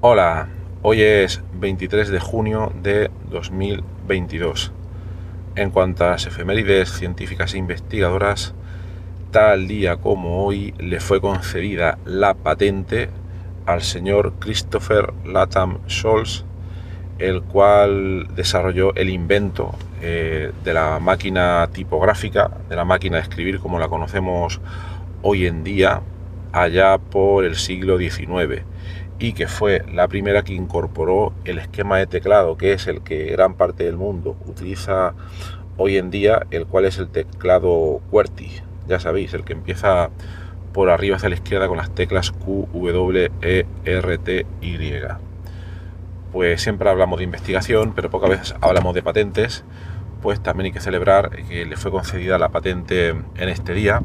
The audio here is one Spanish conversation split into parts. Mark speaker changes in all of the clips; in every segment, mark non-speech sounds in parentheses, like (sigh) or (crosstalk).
Speaker 1: Hola, hoy es 23 de junio de 2022. En cuanto a las efemérides científicas e investigadoras, tal día como hoy le fue concedida la patente al señor Christopher Latham Scholz, el cual desarrolló el invento eh, de la máquina tipográfica, de la máquina de escribir como la conocemos hoy en día, allá por el siglo XIX y que fue la primera que incorporó el esquema de teclado, que es el que gran parte del mundo utiliza hoy en día, el cual es el teclado QWERTY, ya sabéis, el que empieza por arriba hacia la izquierda con las teclas Q, W, E, R, T, Y. Pues siempre hablamos de investigación, pero pocas veces hablamos de patentes, pues también hay que celebrar que le fue concedida la patente en este día.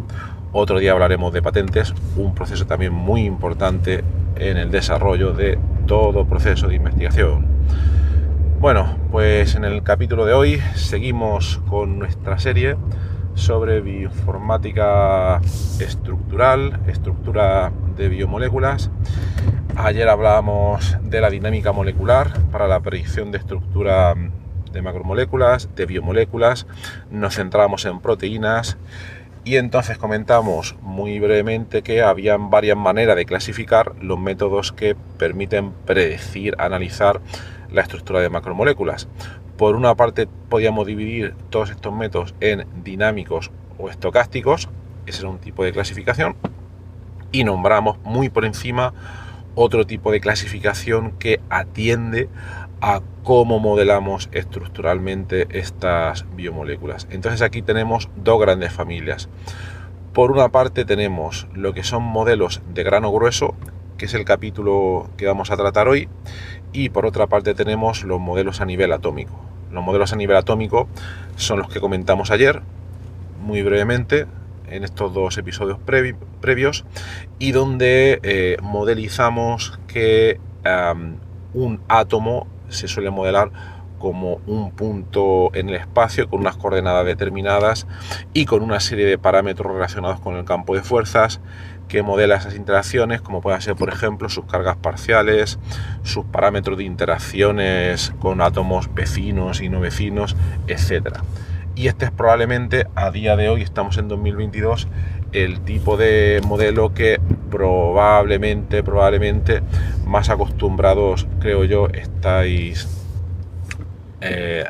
Speaker 1: Otro día hablaremos de patentes, un proceso también muy importante en el desarrollo de todo proceso de investigación. Bueno, pues en el capítulo de hoy seguimos con nuestra serie sobre bioinformática estructural, estructura de biomoléculas. Ayer hablábamos de la dinámica molecular para la predicción de estructura de macromoléculas, de biomoléculas. Nos centramos en proteínas y entonces comentamos muy brevemente que habían varias maneras de clasificar los métodos que permiten predecir, analizar la estructura de macromoléculas. Por una parte podíamos dividir todos estos métodos en dinámicos o estocásticos, ese era un tipo de clasificación, y nombramos muy por encima otro tipo de clasificación que atiende a cómo modelamos estructuralmente estas biomoléculas. Entonces aquí tenemos dos grandes familias. Por una parte tenemos lo que son modelos de grano grueso, que es el capítulo que vamos a tratar hoy, y por otra parte tenemos los modelos a nivel atómico. Los modelos a nivel atómico son los que comentamos ayer, muy brevemente, en estos dos episodios previos, y donde eh, modelizamos que un átomo se suele modelar como un punto en el espacio con unas coordenadas determinadas y con una serie de parámetros relacionados con el campo de fuerzas que modela esas interacciones, como pueden ser, por ejemplo, sus cargas parciales, sus parámetros de interacciones con átomos vecinos y no vecinos, etc. Y este es probablemente, a día de hoy, estamos en 2022, el tipo de modelo que probablemente, probablemente más acostumbrados, creo yo, estáis eh,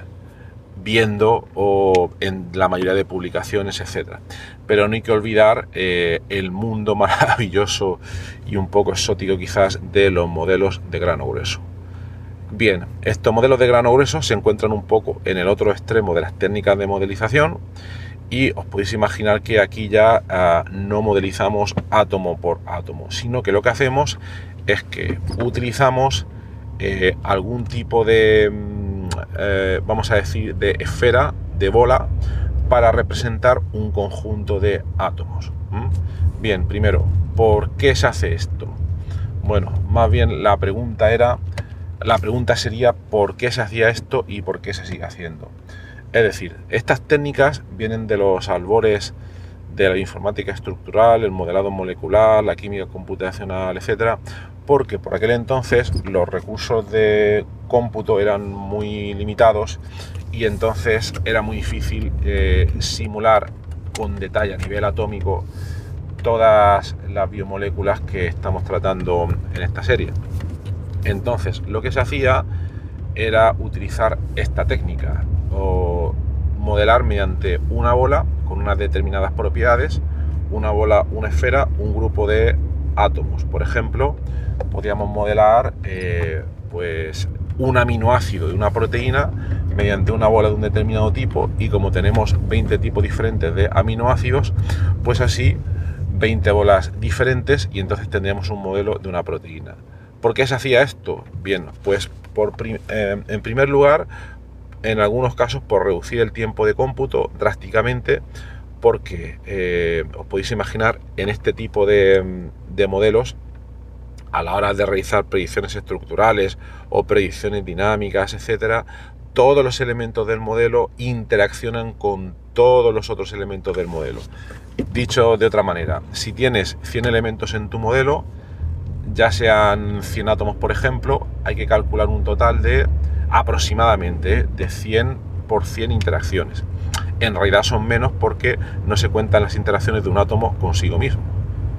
Speaker 1: viendo o en la mayoría de publicaciones, etcétera. Pero no hay que olvidar eh, el mundo (laughs) maravilloso y un poco exótico quizás de los modelos de grano grueso. Bien, estos modelos de grano grueso se encuentran un poco en el otro extremo de las técnicas de modelización y os podéis imaginar que aquí ya ah, no modelizamos átomo por átomo, sino que lo que hacemos es que utilizamos eh, algún tipo de, mm, eh, vamos a decir, de esfera, de bola, para representar un conjunto de átomos. Bien, primero, ¿por qué se hace esto? Bueno, más bien la pregunta era, la pregunta sería ¿por qué se hacía esto y por qué se sigue haciendo? Es decir, estas técnicas vienen de los albores de la informática estructural, el modelado molecular, la química computacional, etcétera, porque por aquel entonces los recursos de cómputo eran muy limitados y entonces era muy difícil eh, simular con detalle a nivel atómico todas las biomoléculas que estamos tratando en esta serie. Entonces, lo que se hacía era utilizar esta técnica o modelar mediante una bola con unas determinadas propiedades, una bola, una esfera, un grupo de átomos. Por ejemplo, podríamos modelar eh, pues un aminoácido de una proteína mediante una bola de un determinado tipo y como tenemos 20 tipos diferentes de aminoácidos, pues así 20 bolas diferentes y entonces tendríamos un modelo de una proteína. ¿Por qué se hacía esto? Bien, pues por eh, en primer lugar, en algunos casos por reducir el tiempo de cómputo drásticamente, porque eh, os podéis imaginar en este tipo de, de modelos a la hora de realizar predicciones estructurales o predicciones dinámicas, etcétera, todos los elementos del modelo interaccionan con todos los otros elementos del modelo. Dicho de otra manera, si tienes 100 elementos en tu modelo, ya sean 100 átomos por ejemplo, hay que calcular un total de aproximadamente de 100 por 100 interacciones. En realidad son menos porque no se cuentan las interacciones de un átomo consigo mismo.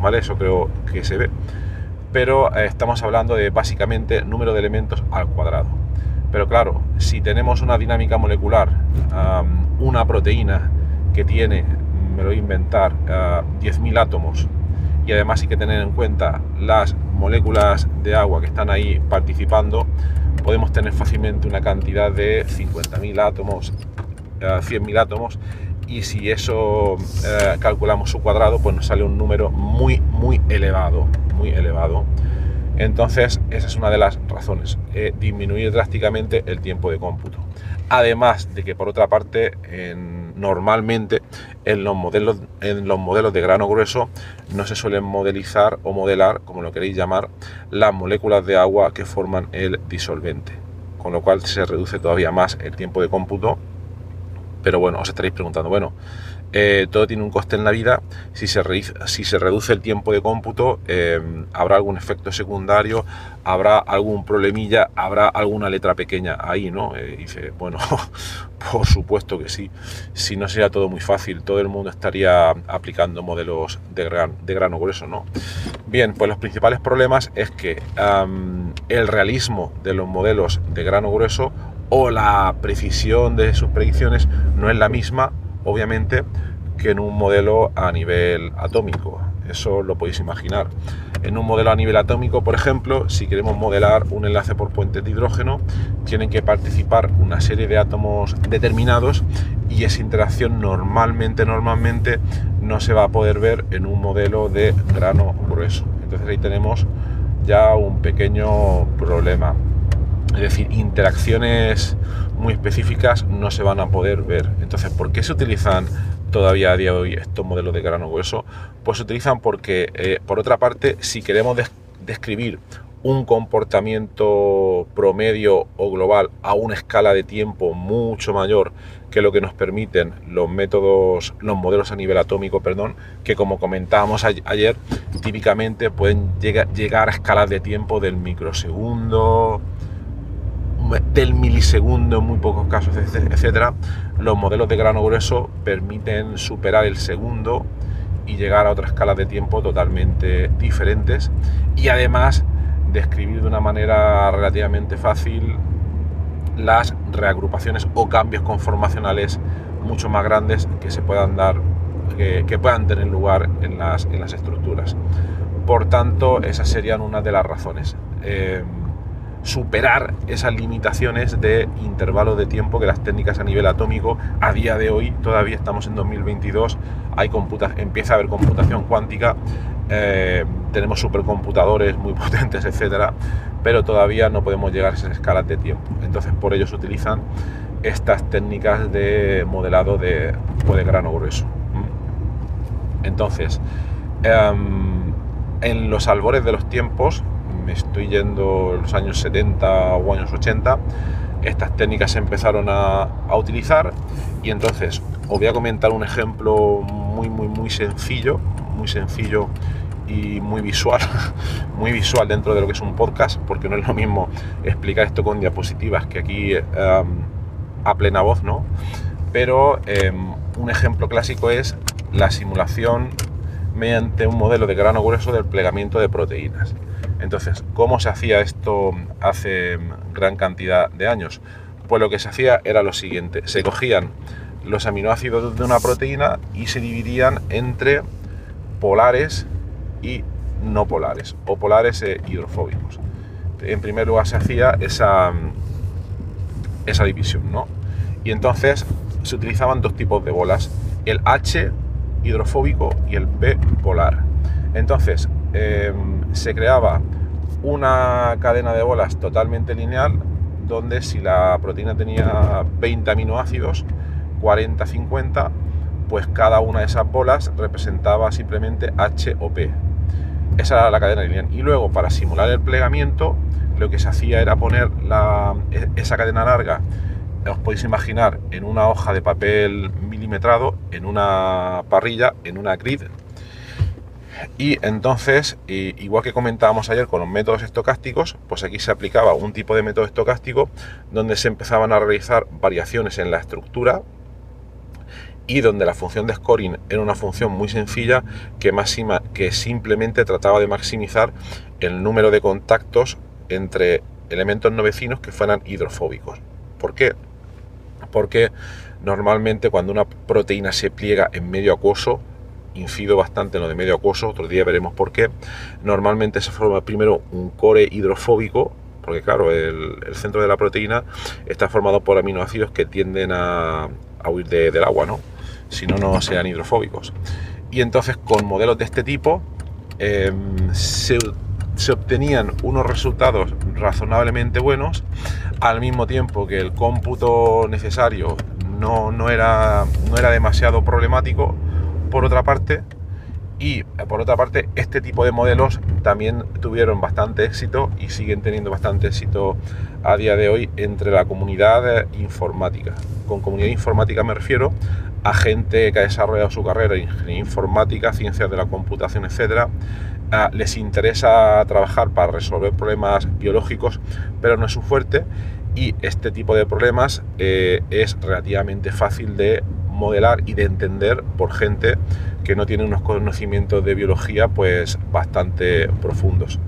Speaker 1: ¿Vale? Eso creo que se ve. Pero eh, estamos hablando de básicamente número de elementos al cuadrado. Pero claro, si tenemos una dinámica molecular, una proteína que tiene, me lo voy a inventar, 10.000 átomos, y además hay que tener en cuenta las moléculas de agua que están ahí participando, podemos tener fácilmente una cantidad de 50.000 átomos, 100.000 átomos, y si eso eh, calculamos su cuadrado, pues nos sale un número muy, muy elevado, muy elevado. Entonces, esa es una de las razones, eh, disminuir drásticamente el tiempo de cómputo. Además de que, por otra parte, normalmente en los, modelos, en los modelos de grano grueso no se suelen modelizar o modelar, como lo queréis llamar, las moléculas de agua que forman el disolvente. Con lo cual se reduce todavía más el tiempo de cómputo. Pero bueno, os estaréis preguntando, bueno, eh, todo tiene un coste en la vida. Si se, reduce el tiempo de cómputo, eh, habrá algún efecto secundario, habrá algún problemilla, habrá alguna letra pequeña ahí, ¿no? Eh, dice, bueno, (laughs) por supuesto que sí. Si no sería todo muy fácil, todo el mundo estaría aplicando modelos de, gran, de grano grueso, ¿no? Bien, pues los principales problemas es que el realismo de los modelos de grano grueso o la precisión de sus predicciones no es la misma obviamente, que en un modelo a nivel atómico. Eso lo podéis imaginar. En un modelo a nivel atómico, por ejemplo, si queremos modelar un enlace por puentes de hidrógeno, tienen que participar una serie de átomos determinados y esa interacción normalmente, normalmente no se va a poder ver en un modelo de grano grueso. Entonces ahí tenemos ya un pequeño problema. Es decir, interacciones muy específicas no se van a poder ver. Entonces, ¿por qué se utilizan todavía a día de hoy estos modelos de grano grueso? Pues se utilizan porque, eh, por otra parte, si queremos describir un comportamiento promedio o global a una escala de tiempo mucho mayor que lo que nos permiten los métodos, los modelos a nivel atómico, perdón, que como comentábamos ayer, típicamente pueden llegar a escalas de tiempo del microsegundo, del milisegundo en muy pocos casos, etcétera, los modelos de grano grueso permiten superar el segundo y llegar a otras escalas de tiempo totalmente diferentes y además describir de una manera relativamente fácil las reagrupaciones o cambios conformacionales mucho más grandes que se puedan dar que, puedan tener lugar en las, en las estructuras. Por tanto esas serían una de las razones. Eh, superar esas limitaciones de intervalo de tiempo que las técnicas a nivel atómico a día de hoy, todavía estamos en 2022, hay empieza a haber computación cuántica, eh, tenemos supercomputadores muy (laughs) potentes, etcétera, pero todavía no podemos llegar a esas escalas de tiempo. Entonces, por ello se utilizan estas técnicas de modelado de, de grano grueso. Entonces, em, en los albores de los tiempos, me estoy yendo los años 70 o años 80, estas técnicas se empezaron a, utilizar y entonces os voy a comentar un ejemplo muy, muy, muy sencillo, muy sencillo y muy visual, (laughs) muy visual dentro de lo que es un podcast, porque no es lo mismo explicar esto con diapositivas que aquí a plena voz, ¿no? Pero em, un ejemplo clásico es la simulación mediante un modelo de grano grueso del plegamiento de proteínas. Entonces, ¿cómo se hacía esto hace gran cantidad de años? Pues lo que se hacía era lo siguiente, se cogían los aminoácidos de una proteína y se dividían entre polares y no polares, o polares e hidrofóbicos. En primer lugar se hacía esa, esa división, ¿no? Y entonces se utilizaban dos tipos de bolas, el H hidrofóbico y el P polar. Entonces em, se creaba una cadena de bolas totalmente lineal donde si la proteína tenía 20 aminoácidos, 40, 50, pues cada una de esas bolas representaba simplemente H o P. Esa era la cadena lineal. Y luego, para simular el plegamiento, lo que se hacía era poner e, esa cadena larga, os podéis imaginar, en una hoja de papel milimetrado, en una parrilla, en una grid. Y entonces, igual que comentábamos ayer con los métodos estocásticos, pues aquí se aplicaba un tipo de método estocástico donde se empezaban a realizar variaciones en la estructura y donde la función de scoring era una función muy sencilla que, máxima, que simplemente trataba de maximizar el número de contactos entre elementos no vecinos que fueran hidrofóbicos. ¿Por qué? Porque normalmente cuando una proteína se pliega en medio acuoso, incido bastante en lo de medio acuoso, otro día veremos por qué, normalmente se forma primero un core hidrofóbico, porque claro, el, centro de la proteína está formado por aminoácidos que tienden a, huir del agua, ¿no? si no, no sean hidrofóbicos. Y entonces con modelos de este tipo em, se, obtenían unos resultados razonablemente buenos, al mismo tiempo que el cómputo necesario no, era demasiado problemático, por otra parte, y por otra parte, este tipo de modelos también tuvieron bastante éxito y siguen teniendo bastante éxito a día de hoy entre la comunidad informática. Con comunidad informática me refiero a gente que ha desarrollado su carrera en ingeniería informática, ciencias de la computación, etcétera, les interesa trabajar para resolver problemas biológicos, pero no es su fuerte y este tipo de problemas eh, es relativamente fácil de modelar y de entender por gente que no tiene unos conocimientos de biología pues bastante profundos.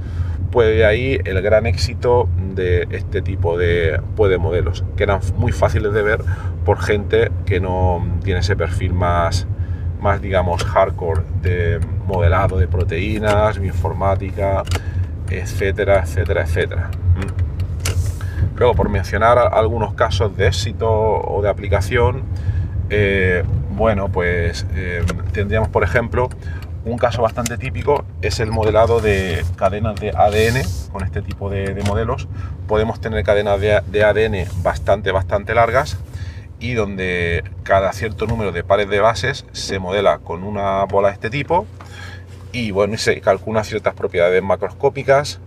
Speaker 1: Pues de ahí el gran éxito de este tipo de, pues, de modelos, que eran muy fáciles de ver por gente que no tiene ese perfil más, más digamos, hardcore de modelado de proteínas, bioinformática, etcétera, etcétera, etcétera. Luego, por mencionar algunos casos de éxito o de aplicación, eh, bueno, pues eh, tendríamos, por ejemplo, un caso bastante típico es el modelado de cadenas de ADN. Con este tipo de, modelos podemos tener cadenas de, ADN bastante, bastante largas y donde cada cierto número de pares de bases se modela con una bola de este tipo y bueno, y se calcula ciertas propiedades macroscópicas,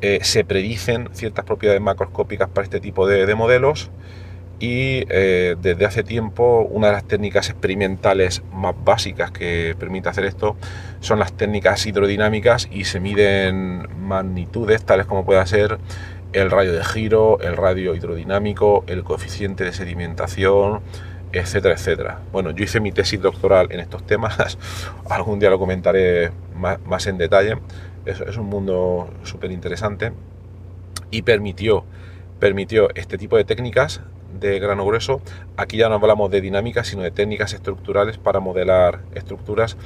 Speaker 1: eh, se predicen ciertas propiedades macroscópicas para este tipo de, modelos y eh, desde hace tiempo una de las técnicas experimentales más básicas que permite hacer esto son las técnicas hidrodinámicas y se miden magnitudes tales como pueda ser el radio de giro, el radio hidrodinámico, el coeficiente de sedimentación, etcétera, etcétera. Bueno, yo hice mi tesis doctoral en estos temas, (laughs) algún día lo comentaré más, en detalle. Es, un mundo súper interesante y permitió, permitió este tipo de técnicas de grano grueso. Aquí ya no hablamos de dinámica, sino de técnicas estructurales para modelar estructuras.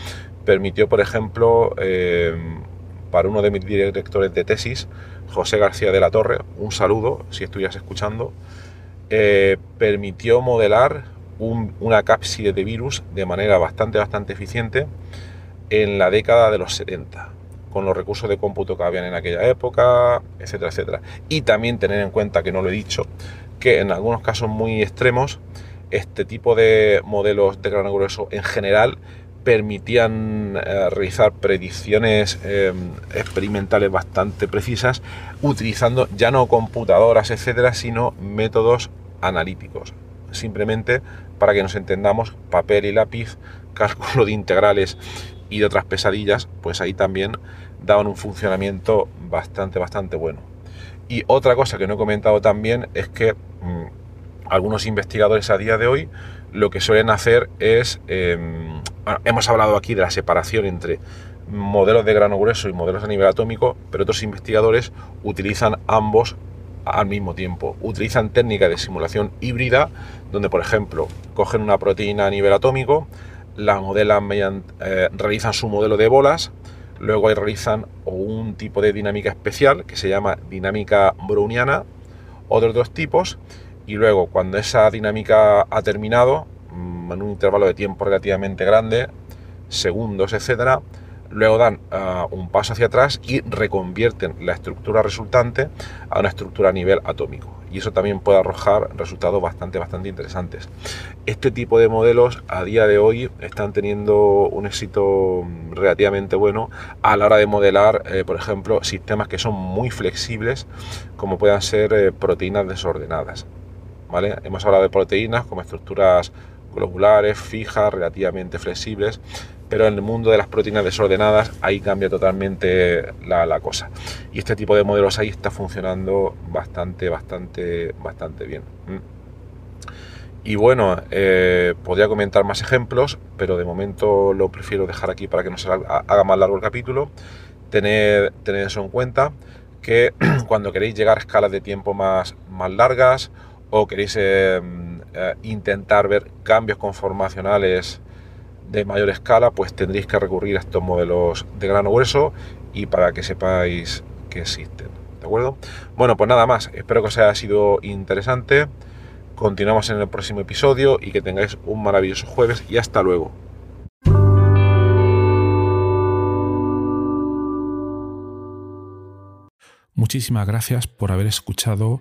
Speaker 1: Permitió, por ejemplo, eh, para uno de mis directores de tesis, José García de la Torre, un saludo si estuvieras escuchando, eh, permitió modelar una cápside de virus de manera bastante, bastante eficiente en la década de los 70, con los recursos de cómputo que habían en aquella época, etcétera, etcétera. Y también tener en cuenta, que no lo he dicho, que en algunos casos muy extremos, este tipo de modelos de grano grueso en general permitían eh, realizar predicciones eh, experimentales bastante precisas utilizando ya no computadoras, etcétera, sino métodos analíticos. Simplemente para que nos entendamos, papel y lápiz, (laughs) cálculo de integrales y de otras pesadillas, pues ahí también daban un funcionamiento bastante, bastante bueno. Y otra cosa que no he comentado también es que mm, algunos investigadores a día de hoy lo que suelen hacer es, em, hemos hablado aquí de la separación entre modelos de grano grueso y modelos a nivel atómico, pero otros investigadores utilizan ambos al mismo tiempo. Utilizan técnicas de simulación híbrida, donde por ejemplo cogen una proteína a nivel atómico, la modelan eh, realizan su modelo de bolas, luego realizan un tipo de dinámica especial que se llama dinámica browniana, otros dos tipos, y luego cuando esa dinámica ha terminado, mm, en un intervalo de tiempo relativamente grande, segundos, etcétera, luego dan ah, un paso hacia atrás y reconvierten la estructura resultante a una estructura a nivel atómico. Y eso también puede arrojar resultados bastante, bastante interesantes. Este tipo de modelos a día de hoy están teniendo un éxito relativamente bueno a la hora de modelar, eh, por ejemplo, sistemas que son muy flexibles, como puedan ser eh, proteínas desordenadas. ¿Vale? Hemos hablado de proteínas como estructuras globulares, fijas, relativamente flexibles, pero en el mundo de las proteínas desordenadas ahí cambia totalmente la, cosa. Y este tipo de modelos ahí está funcionando bastante, bastante, bastante bien. Y bueno, eh, podría comentar más ejemplos, pero de momento lo prefiero dejar aquí para que no se haga más largo el capítulo. Tener, tener eso en cuenta, que (clears throat) cuando queréis llegar a escalas de tiempo más, más largas o queréis eh, eh, intentar ver cambios conformacionales de mayor escala, pues tendréis que recurrir a estos modelos de grano grueso y para que sepáis que existen. ¿De acuerdo? Bueno, pues nada más. Espero que os haya sido interesante. Continuamos en el próximo episodio y que tengáis un maravilloso jueves y hasta luego.
Speaker 2: Muchísimas gracias por haber escuchado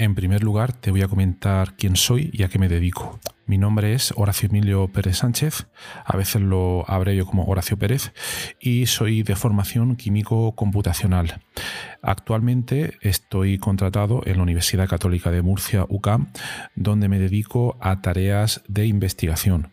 Speaker 2: En primer lugar, te voy a comentar quién soy y a qué me dedico. Mi nombre es Horacio Emilio Pérez Sánchez, a veces lo abrevio como Horacio Pérez, y soy de formación químico computacional. Actualmente estoy contratado en la Universidad Católica de Murcia, UCAM, donde me dedico a tareas de investigación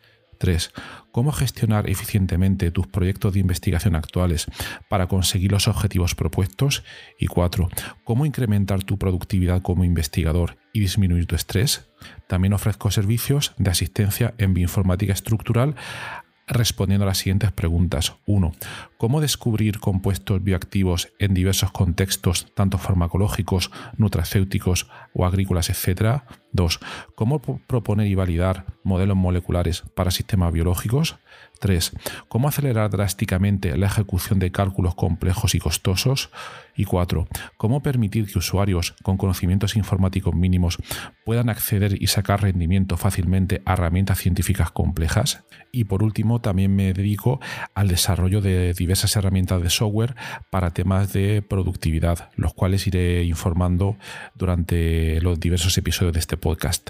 Speaker 2: 3. Cómo gestionar eficientemente tus proyectos de investigación actuales para conseguir los objetivos propuestos. Y 4. Cómo incrementar tu productividad como investigador y disminuir tu estrés. También ofrezco servicios de asistencia en bioinformática estructural respondiendo a las siguientes preguntas. 1. ¿Cómo descubrir compuestos bioactivos en diversos contextos, tanto farmacológicos, nutracéuticos o agrícolas, etcétera? 2. ¿Cómo proponer y validar modelos moleculares para sistemas biológicos? 3. ¿Cómo acelerar drásticamente la ejecución de cálculos complejos y costosos? Y 4. ¿Cómo permitir que usuarios con conocimientos informáticos mínimos puedan acceder y sacar rendimiento fácilmente a herramientas científicas complejas? Y por último, último, también me dedico al desarrollo de diversas herramientas de software para temas de productividad, los cuales iré informando durante los diversos episodios de este podcast.